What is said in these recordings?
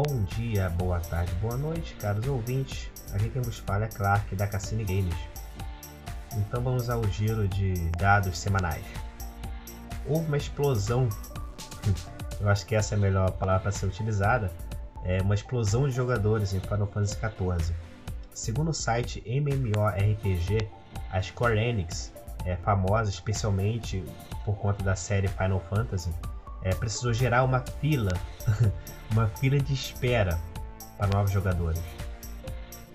Bom dia, boa tarde, boa noite, caros ouvintes. Aqui quem vos fala é Clark da Cassini Games. Então vamos ao giro de dados semanais. Houve uma explosão, eu acho que essa é a melhor palavra para ser utilizada, é uma explosão de jogadores em Final Fantasy XIV. Segundo o site MMORPG, a Square Enix é famosa especialmente por conta da série Final Fantasy, é, precisou gerar uma fila, uma fila de espera para novos jogadores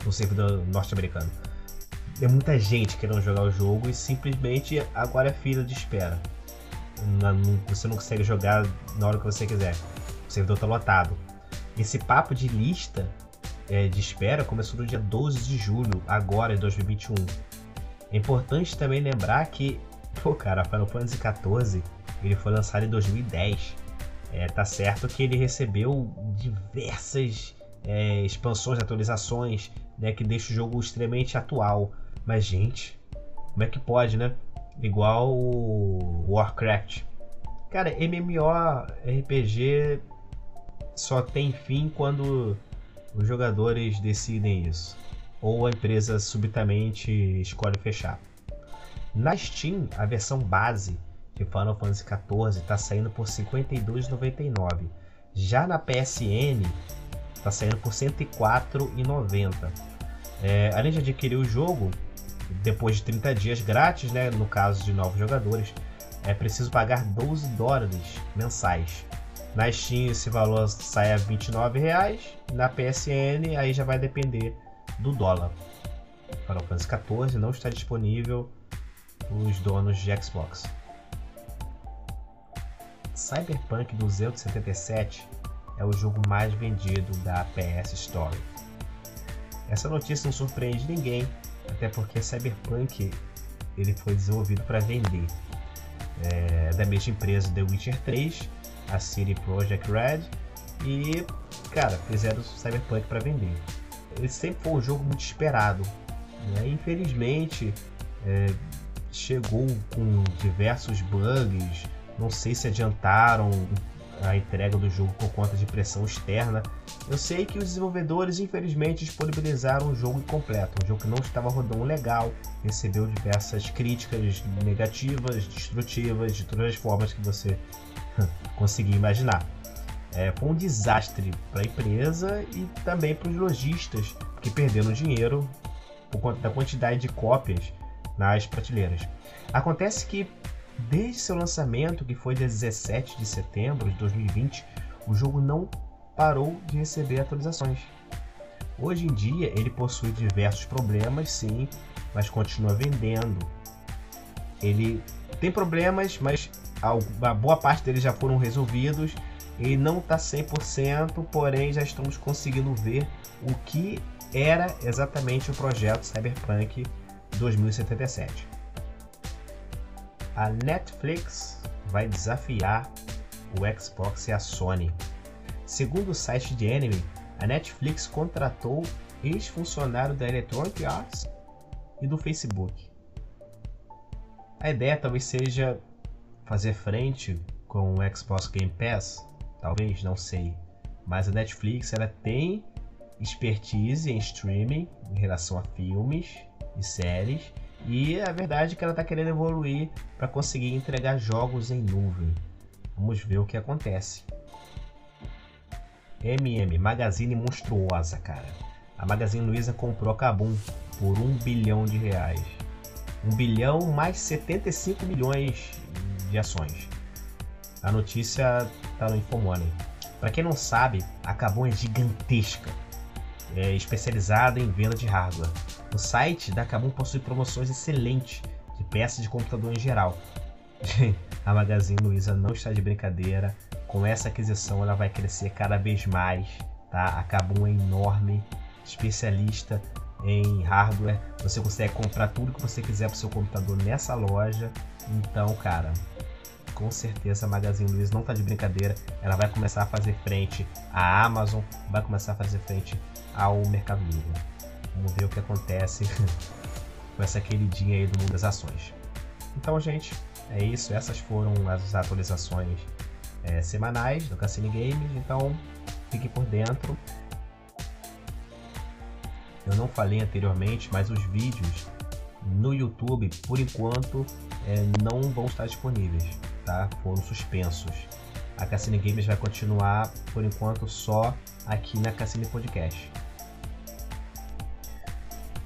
no servidor norte-americano. Tem muita gente querendo jogar o jogo e simplesmente agora é fila de espera. Você não consegue jogar na hora que você quiser. O servidor está lotado. Esse papo de lista é, de espera começou no dia 12 de julho, agora em 2021. É importante também lembrar que, pô, cara, Final Fantasy XIV ele foi lançado em 2010. É, tá certo que ele recebeu diversas é, expansões, atualizações, né, que deixa o jogo extremamente atual. Mas, gente, como é que pode, né? Igual o Warcraft. Cara, MMORPG só tem fim quando os jogadores decidem isso. Ou a empresa subitamente escolhe fechar. Na Steam, a versão base de Final Fantasy XIV está saindo por R$ 52,99. Já na PSN está saindo por R$ 104,90. É, além de adquirir o jogo, depois de 30 dias grátis, né, no caso de novos jogadores, é preciso pagar 12 dólares mensais. Na Steam esse valor sai a R$ 29,00, na PSN aí já vai depender do dólar. Final Fantasy XIV não está disponível os donos de Xbox. Cyberpunk 277 é o jogo mais vendido da PS Store. Essa notícia não surpreende ninguém, até porque Cyberpunk ele foi desenvolvido para vender. É, da mesma empresa The Witcher 3, a City Project Red, e cara, fizeram Cyberpunk para vender. Ele sempre foi um jogo muito esperado. Né? Infelizmente, é, chegou com diversos bugs, não sei se adiantaram a entrega do jogo por conta de pressão externa. Eu sei que os desenvolvedores infelizmente disponibilizaram um jogo incompleto, um jogo que não estava rodando legal, recebeu diversas críticas negativas, destrutivas, de todas as formas que você conseguir imaginar. É, foi um desastre para a empresa e também para os lojistas que perderam dinheiro por conta da quantidade de cópias nas prateleiras. Acontece que Desde seu lançamento, que foi dia 17 de setembro de 2020, o jogo não parou de receber atualizações. Hoje em dia ele possui diversos problemas, sim, mas continua vendendo. Ele tem problemas, mas a boa parte deles já foram resolvidos. Ele não está 100%, porém já estamos conseguindo ver o que era exatamente o projeto Cyberpunk 2077 a Netflix vai desafiar o Xbox e a Sony. Segundo o site de Enemy, a Netflix contratou ex-funcionário da Electronic Arts e do Facebook. A ideia talvez seja fazer frente com o Xbox Game Pass, talvez, não sei. Mas a Netflix ela tem expertise em streaming em relação a filmes e séries e a verdade é que ela está querendo evoluir para conseguir entregar jogos em nuvem. Vamos ver o que acontece. MM, Magazine monstruosa, cara. A Magazine Luiza comprou a Kabum por um bilhão de reais. Um bilhão mais 75 milhões de ações. A notícia está no Infomoney. Para quem não sabe, a Kabum é gigantesca é, especializada em venda de hardware. O site da Kabum possui promoções excelentes de peças de computador em geral. a Magazine Luiza não está de brincadeira. Com essa aquisição, ela vai crescer cada vez mais. Tá? A Kabum é enorme, especialista em hardware. Você consegue comprar tudo que você quiser para o seu computador nessa loja. Então, cara, com certeza a Magazine Luiza não está de brincadeira. Ela vai começar a fazer frente à Amazon, vai começar a fazer frente ao Mercado Livre. Vamos ver o que acontece com essa queridinha aí do mundo das ações. Então, gente, é isso. Essas foram as atualizações é, semanais do Cassini Games. Então, fique por dentro. Eu não falei anteriormente, mas os vídeos no YouTube, por enquanto, é, não vão estar disponíveis, tá? Foram suspensos. A Cassine Games vai continuar, por enquanto, só aqui na Cassine Podcast.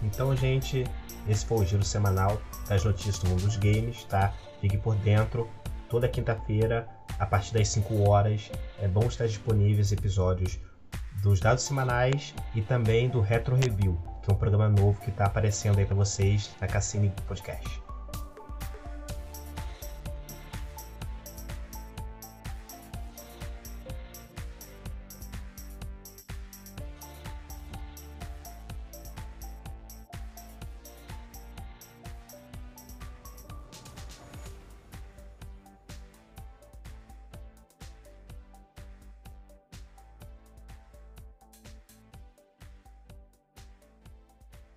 Então, gente, esse foi o giro semanal das notícias do mundo dos games, tá? Fique por dentro. Toda quinta-feira, a partir das 5 horas, é bom estar disponíveis episódios dos dados semanais e também do Retro Review, que é um programa novo que está aparecendo aí para vocês na Cassine Podcast.